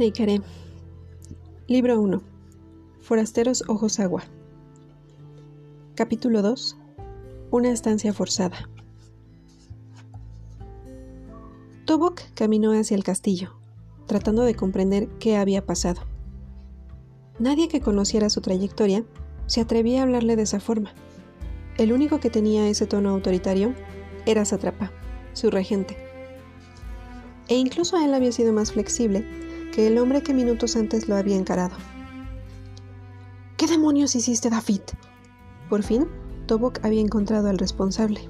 Neikaré. Libro 1. Forasteros Ojos Agua. Capítulo 2. Una estancia forzada. Tobok caminó hacia el castillo, tratando de comprender qué había pasado. Nadie que conociera su trayectoria se atrevía a hablarle de esa forma. El único que tenía ese tono autoritario era Satrapa, su regente. E incluso él había sido más flexible que el hombre que minutos antes lo había encarado. ¿Qué demonios hiciste, David? Por fin, Tobok había encontrado al responsable.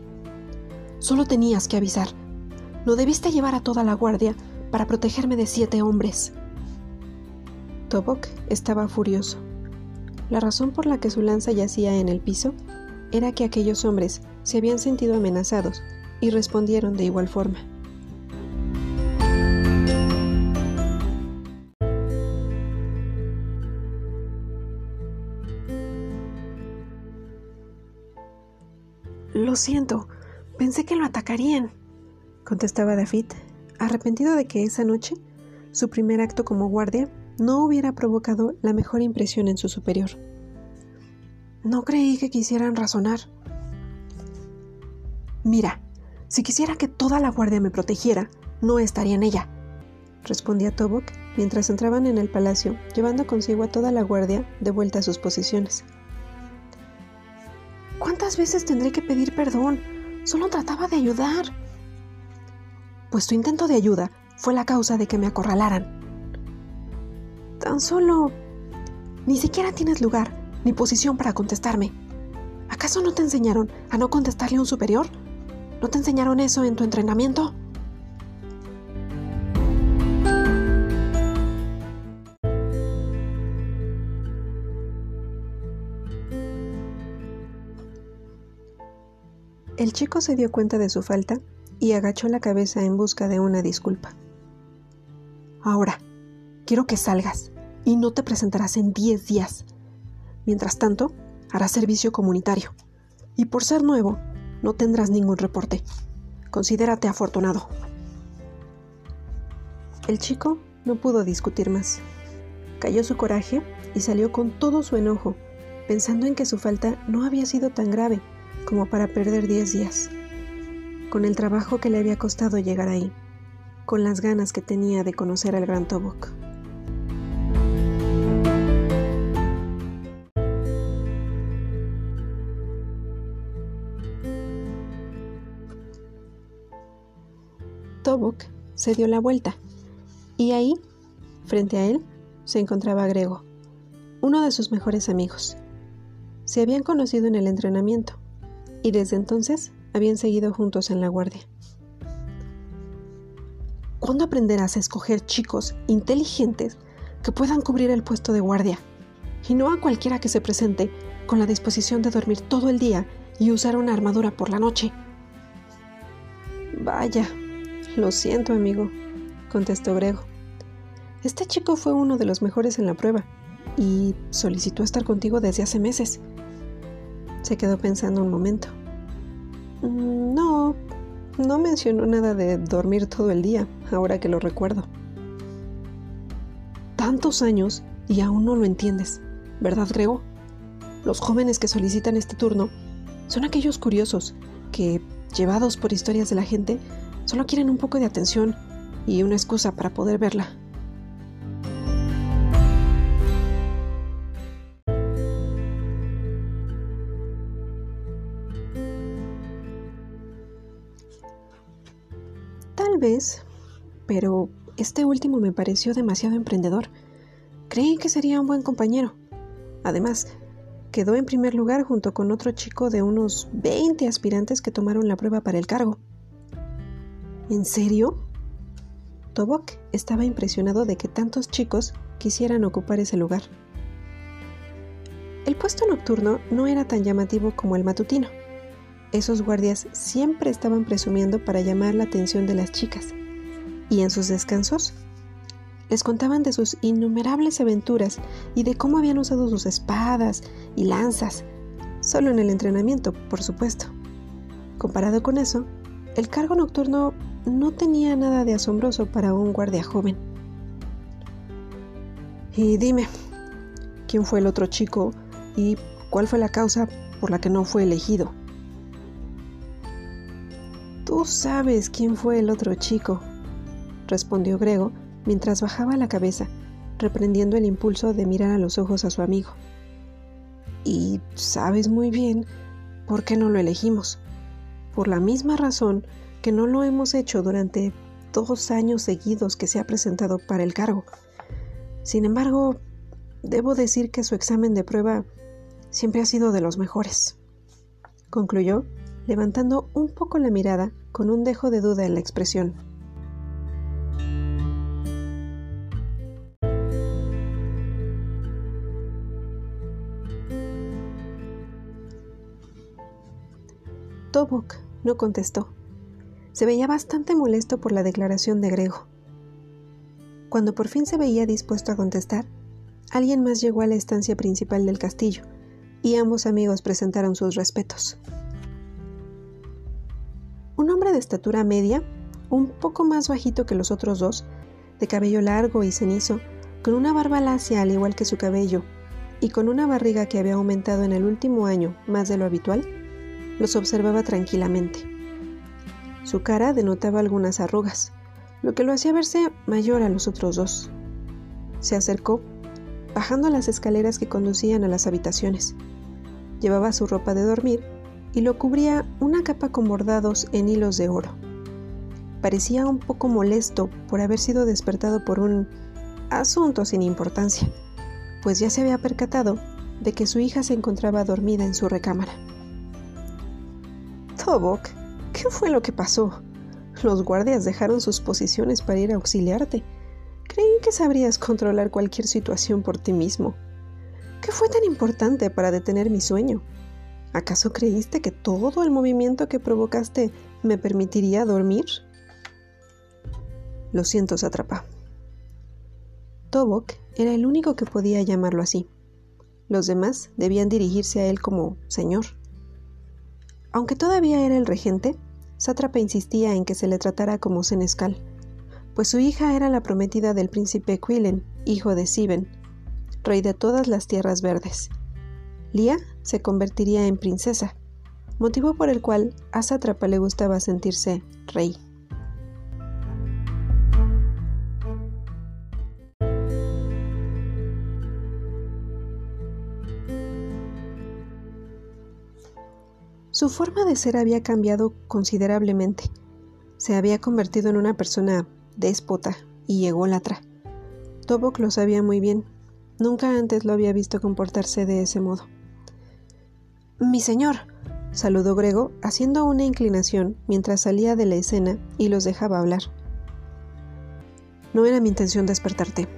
Solo tenías que avisar. No debiste llevar a toda la guardia para protegerme de siete hombres. Tobok estaba furioso. La razón por la que su lanza yacía en el piso era que aquellos hombres se habían sentido amenazados y respondieron de igual forma. Lo siento, pensé que lo atacarían, contestaba David, arrepentido de que esa noche, su primer acto como guardia, no hubiera provocado la mejor impresión en su superior. No creí que quisieran razonar. Mira, si quisiera que toda la guardia me protegiera, no estaría en ella, respondía Tobok mientras entraban en el palacio, llevando consigo a toda la guardia de vuelta a sus posiciones. ¿Cuántas veces tendré que pedir perdón? Solo trataba de ayudar. Pues tu intento de ayuda fue la causa de que me acorralaran. Tan solo... Ni siquiera tienes lugar ni posición para contestarme. ¿Acaso no te enseñaron a no contestarle a un superior? ¿No te enseñaron eso en tu entrenamiento? El chico se dio cuenta de su falta y agachó la cabeza en busca de una disculpa. Ahora, quiero que salgas y no te presentarás en diez días. Mientras tanto, harás servicio comunitario. Y por ser nuevo, no tendrás ningún reporte. Considérate afortunado. El chico no pudo discutir más. Cayó su coraje y salió con todo su enojo, pensando en que su falta no había sido tan grave como para perder diez días, con el trabajo que le había costado llegar ahí, con las ganas que tenía de conocer al gran Tobok. Tobok se dio la vuelta y ahí, frente a él, se encontraba Grego, uno de sus mejores amigos. Se habían conocido en el entrenamiento y desde entonces habían seguido juntos en la guardia. ¿Cuándo aprenderás a escoger chicos inteligentes que puedan cubrir el puesto de guardia? Y no a cualquiera que se presente con la disposición de dormir todo el día y usar una armadura por la noche. Vaya, lo siento, amigo, contestó Grego. Este chico fue uno de los mejores en la prueba y solicitó estar contigo desde hace meses. Se quedó pensando un momento. Mm, no, no mencionó nada de dormir todo el día, ahora que lo recuerdo. Tantos años y aún no lo entiendes, ¿verdad, Grego? Los jóvenes que solicitan este turno son aquellos curiosos que, llevados por historias de la gente, solo quieren un poco de atención y una excusa para poder verla. Vez, pero este último me pareció demasiado emprendedor. Creí que sería un buen compañero. Además, quedó en primer lugar junto con otro chico de unos 20 aspirantes que tomaron la prueba para el cargo. ¿En serio? Tobok estaba impresionado de que tantos chicos quisieran ocupar ese lugar. El puesto nocturno no era tan llamativo como el matutino esos guardias siempre estaban presumiendo para llamar la atención de las chicas, y en sus descansos les contaban de sus innumerables aventuras y de cómo habían usado sus espadas y lanzas, solo en el entrenamiento, por supuesto. Comparado con eso, el cargo nocturno no tenía nada de asombroso para un guardia joven. Y dime, ¿quién fue el otro chico y cuál fue la causa por la que no fue elegido? Tú sabes quién fue el otro chico, respondió Grego mientras bajaba la cabeza, reprendiendo el impulso de mirar a los ojos a su amigo. Y sabes muy bien por qué no lo elegimos. Por la misma razón que no lo hemos hecho durante dos años seguidos que se ha presentado para el cargo. Sin embargo, debo decir que su examen de prueba siempre ha sido de los mejores. Concluyó, levantando un poco la mirada con un dejo de duda en la expresión. Tobok no contestó. Se veía bastante molesto por la declaración de Grego. Cuando por fin se veía dispuesto a contestar, alguien más llegó a la estancia principal del castillo, y ambos amigos presentaron sus respetos. Estatura media, un poco más bajito que los otros dos, de cabello largo y cenizo, con una barba lacia al igual que su cabello, y con una barriga que había aumentado en el último año más de lo habitual, los observaba tranquilamente. Su cara denotaba algunas arrugas, lo que lo hacía verse mayor a los otros dos. Se acercó, bajando las escaleras que conducían a las habitaciones. Llevaba su ropa de dormir y lo cubría una capa con bordados en hilos de oro. Parecía un poco molesto por haber sido despertado por un asunto sin importancia, pues ya se había percatado de que su hija se encontraba dormida en su recámara. Tobok, ¿qué fue lo que pasó? Los guardias dejaron sus posiciones para ir a auxiliarte. Creí que sabrías controlar cualquier situación por ti mismo. ¿Qué fue tan importante para detener mi sueño? ¿Acaso creíste que todo el movimiento que provocaste me permitiría dormir? Lo siento, Satrapa. Tobok era el único que podía llamarlo así. Los demás debían dirigirse a él como señor. Aunque todavía era el regente, Sátrapa insistía en que se le tratara como senescal, pues su hija era la prometida del príncipe Quillen, hijo de Siben, rey de todas las tierras verdes. Lía se convertiría en princesa, motivo por el cual a Sátrapa le gustaba sentirse rey. Su forma de ser había cambiado considerablemente. Se había convertido en una persona déspota y ególatra. Tobok lo sabía muy bien. Nunca antes lo había visto comportarse de ese modo. Mi señor, saludó Grego, haciendo una inclinación mientras salía de la escena y los dejaba hablar. No era mi intención despertarte,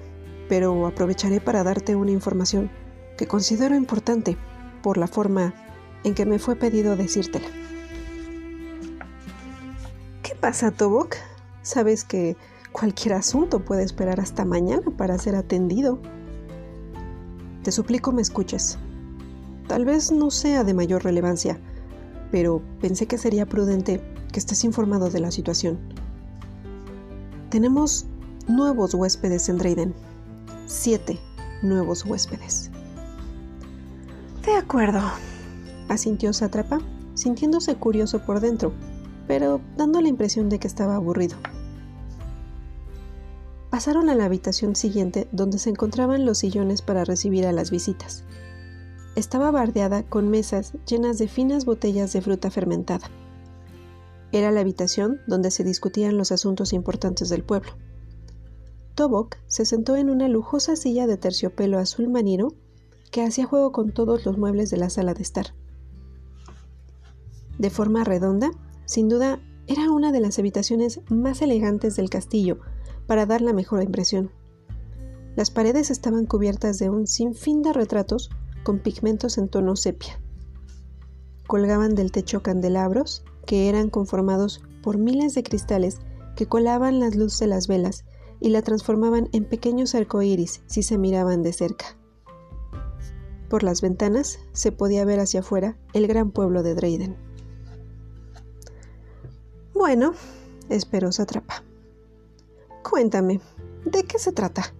pero aprovecharé para darte una información que considero importante por la forma en que me fue pedido decírtela. ¿Qué pasa, Tobok? Sabes que cualquier asunto puede esperar hasta mañana para ser atendido. Te suplico me escuches. Tal vez no sea de mayor relevancia, pero pensé que sería prudente que estés informado de la situación. Tenemos nuevos huéspedes en Drayden. Siete nuevos huéspedes. De acuerdo, asintió Sátrapa, sintiéndose curioso por dentro, pero dando la impresión de que estaba aburrido. Pasaron a la habitación siguiente donde se encontraban los sillones para recibir a las visitas. Estaba bardeada con mesas llenas de finas botellas de fruta fermentada. Era la habitación donde se discutían los asuntos importantes del pueblo. Tobok se sentó en una lujosa silla de terciopelo azul marino que hacía juego con todos los muebles de la sala de estar de forma redonda, sin duda era una de las habitaciones más elegantes del castillo para dar la mejor impresión. Las paredes estaban cubiertas de un sinfín de retratos con pigmentos en tono sepia. Colgaban del techo candelabros que eran conformados por miles de cristales que colaban las luces de las velas y la transformaban en pequeños arcoíris si se miraban de cerca. Por las ventanas se podía ver hacia afuera el gran pueblo de Drayden. Bueno, esperó Satrapa. Cuéntame, ¿de qué se trata?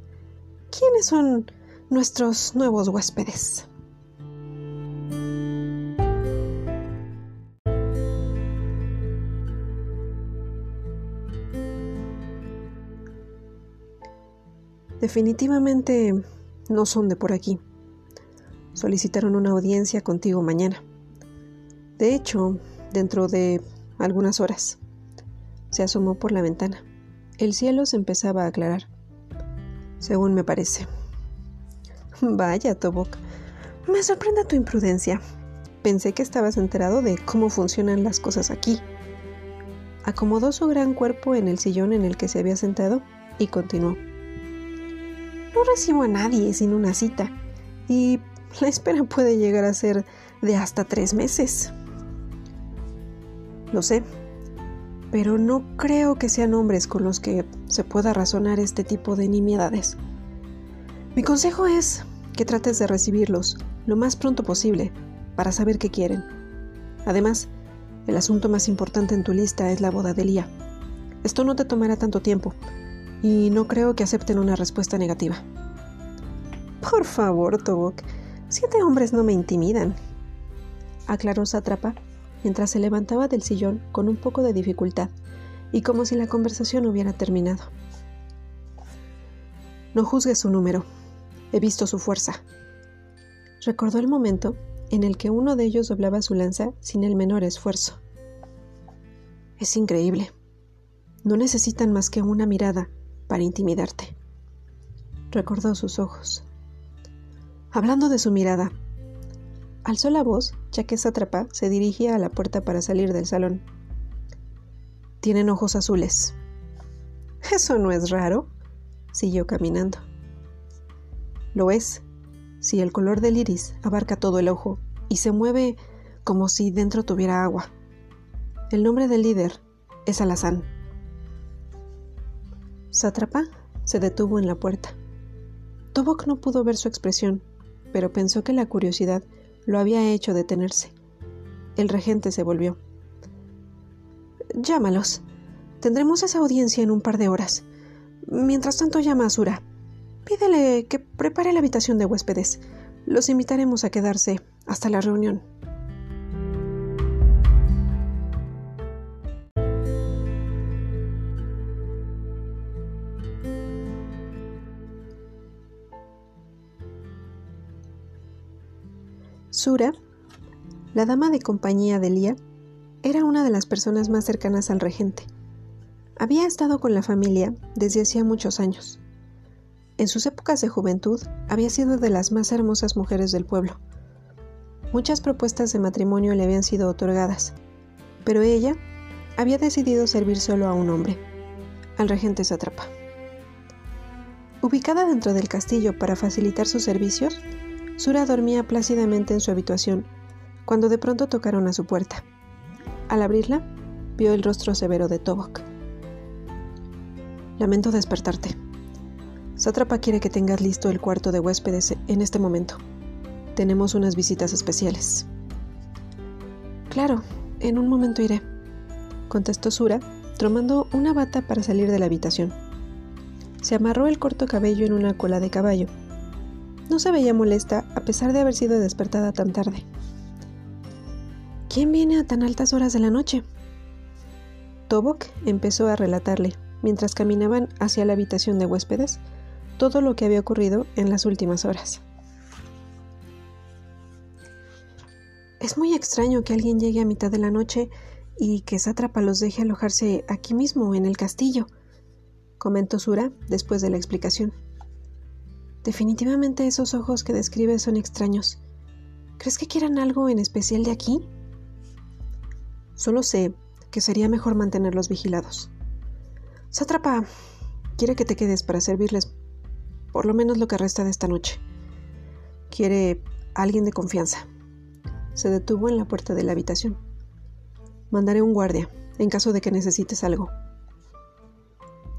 ¿quiénes son nuestros nuevos huéspedes? Definitivamente no son de por aquí. Solicitaron una audiencia contigo mañana. De hecho, dentro de algunas horas. Se asomó por la ventana. El cielo se empezaba a aclarar. Según me parece. Vaya, Tobok. Me sorprende tu imprudencia. Pensé que estabas enterado de cómo funcionan las cosas aquí. Acomodó su gran cuerpo en el sillón en el que se había sentado y continuó. No recibo a nadie sin una cita y la espera puede llegar a ser de hasta tres meses. Lo sé, pero no creo que sean hombres con los que se pueda razonar este tipo de nimiedades. Mi consejo es que trates de recibirlos lo más pronto posible para saber qué quieren. Además, el asunto más importante en tu lista es la boda de Lía. Esto no te tomará tanto tiempo y no creo que acepten una respuesta negativa. Por favor, Tobok, siete hombres no me intimidan, aclaró Satrapa mientras se levantaba del sillón con un poco de dificultad y como si la conversación hubiera terminado. No juzgues su número. He visto su fuerza. Recordó el momento en el que uno de ellos doblaba su lanza sin el menor esfuerzo. Es increíble. No necesitan más que una mirada para intimidarte. Recordó sus ojos. Hablando de su mirada, alzó la voz ya que Sátrapa se dirigía a la puerta para salir del salón. Tienen ojos azules. Eso no es raro, siguió caminando. Lo es, si el color del iris abarca todo el ojo y se mueve como si dentro tuviera agua. El nombre del líder es Alazán. Sátrapa se detuvo en la puerta. Tobok no pudo ver su expresión, pero pensó que la curiosidad lo había hecho detenerse. El regente se volvió. Llámalos. Tendremos esa audiencia en un par de horas. Mientras tanto llama a Sura. Pídele que prepare la habitación de huéspedes. Los invitaremos a quedarse hasta la reunión. Sura, la dama de compañía de Lía, era una de las personas más cercanas al regente. Había estado con la familia desde hacía muchos años. En sus épocas de juventud había sido de las más hermosas mujeres del pueblo. Muchas propuestas de matrimonio le habían sido otorgadas, pero ella había decidido servir solo a un hombre, al regente Satrapa. Ubicada dentro del castillo para facilitar sus servicios, Sura dormía plácidamente en su habitación cuando de pronto tocaron a su puerta. Al abrirla, vio el rostro severo de Tobok. Lamento despertarte. Satrapa quiere que tengas listo el cuarto de huéspedes en este momento. Tenemos unas visitas especiales. Claro, en un momento iré, contestó Sura, tomando una bata para salir de la habitación. Se amarró el corto cabello en una cola de caballo no se veía molesta a pesar de haber sido despertada tan tarde. ¿Quién viene a tan altas horas de la noche? Tobok empezó a relatarle, mientras caminaban hacia la habitación de huéspedes, todo lo que había ocurrido en las últimas horas. Es muy extraño que alguien llegue a mitad de la noche y que Sátrapa los deje alojarse aquí mismo, en el castillo, comentó Sura después de la explicación. Definitivamente esos ojos que describes son extraños. ¿Crees que quieran algo en especial de aquí? Solo sé que sería mejor mantenerlos vigilados. Sátrapa quiere que te quedes para servirles por lo menos lo que resta de esta noche. Quiere alguien de confianza. Se detuvo en la puerta de la habitación. Mandaré un guardia en caso de que necesites algo.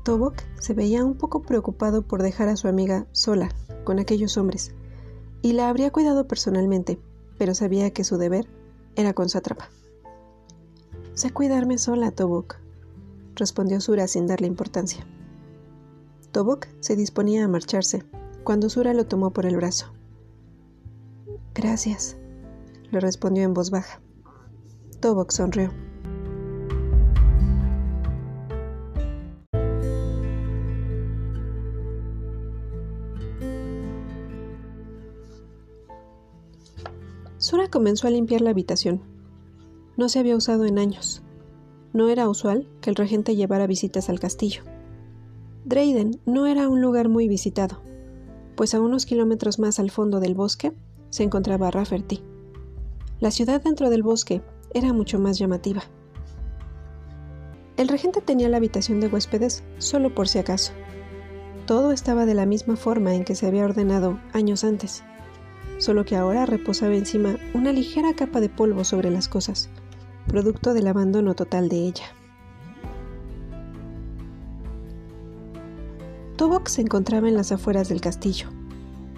Tobok se veía un poco preocupado por dejar a su amiga sola con aquellos hombres, y la habría cuidado personalmente, pero sabía que su deber era con su atrapa. Sé cuidarme sola, Tobok, respondió Sura sin darle importancia. Tobok se disponía a marcharse, cuando Sura lo tomó por el brazo. Gracias, le respondió en voz baja. Tobok sonrió. Comenzó a limpiar la habitación. No se había usado en años. No era usual que el regente llevara visitas al castillo. Drayden no era un lugar muy visitado, pues a unos kilómetros más al fondo del bosque se encontraba Rafferty. La ciudad dentro del bosque era mucho más llamativa. El regente tenía la habitación de huéspedes solo por si acaso. Todo estaba de la misma forma en que se había ordenado años antes, solo que ahora reposaba encima una ligera capa de polvo sobre las cosas, producto del abandono total de ella. Tobok se encontraba en las afueras del castillo.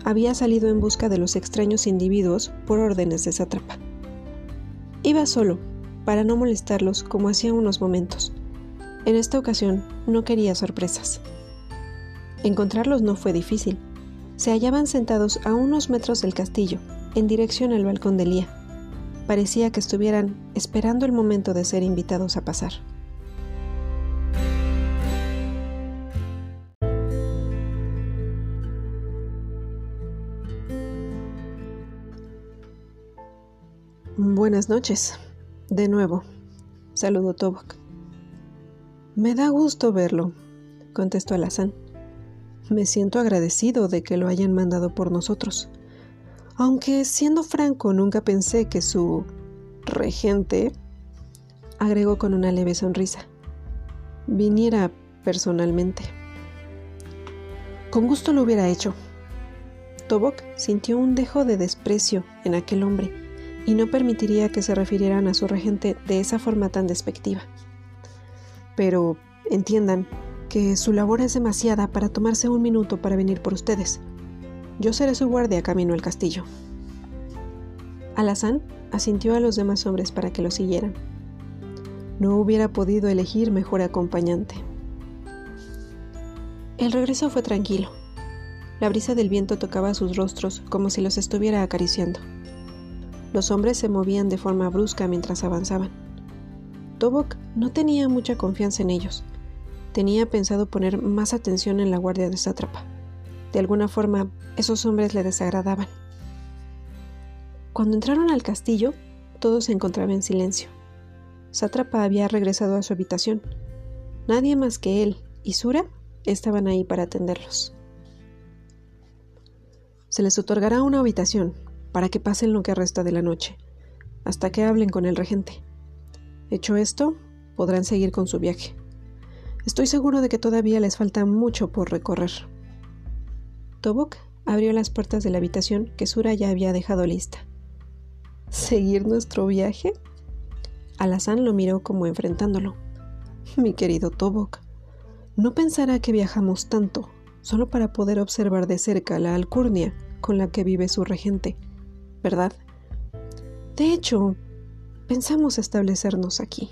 Había salido en busca de los extraños individuos por órdenes de sátrapa. Iba solo, para no molestarlos como hacía unos momentos. En esta ocasión no quería sorpresas. Encontrarlos no fue difícil. Se hallaban sentados a unos metros del castillo, en dirección al balcón de Lía. Parecía que estuvieran esperando el momento de ser invitados a pasar. Buenas noches. De nuevo, saludó Tobok. Me da gusto verlo, contestó Alazán. Me siento agradecido de que lo hayan mandado por nosotros. Aunque, siendo franco, nunca pensé que su regente, agregó con una leve sonrisa, viniera personalmente. Con gusto lo hubiera hecho. Tobok sintió un dejo de desprecio en aquel hombre y no permitiría que se refirieran a su regente de esa forma tan despectiva. Pero entiendan que su labor es demasiada para tomarse un minuto para venir por ustedes. Yo seré su guardia camino al castillo. Alazán asintió a los demás hombres para que lo siguieran. No hubiera podido elegir mejor acompañante. El regreso fue tranquilo. La brisa del viento tocaba sus rostros como si los estuviera acariciando. Los hombres se movían de forma brusca mientras avanzaban. Tobok no tenía mucha confianza en ellos. Tenía pensado poner más atención en la guardia de Sátrapa. De alguna forma, esos hombres le desagradaban. Cuando entraron al castillo, todo se encontraba en silencio. Sátrapa había regresado a su habitación. Nadie más que él y Sura estaban ahí para atenderlos. Se les otorgará una habitación, para que pasen lo que resta de la noche, hasta que hablen con el regente. Hecho esto, podrán seguir con su viaje. Estoy seguro de que todavía les falta mucho por recorrer. Tobok abrió las puertas de la habitación que Sura ya había dejado lista. ¿Seguir nuestro viaje? Alazán lo miró como enfrentándolo. Mi querido Tobok, no pensará que viajamos tanto solo para poder observar de cerca la alcurnia con la que vive su regente ¿verdad? De hecho, pensamos establecernos aquí.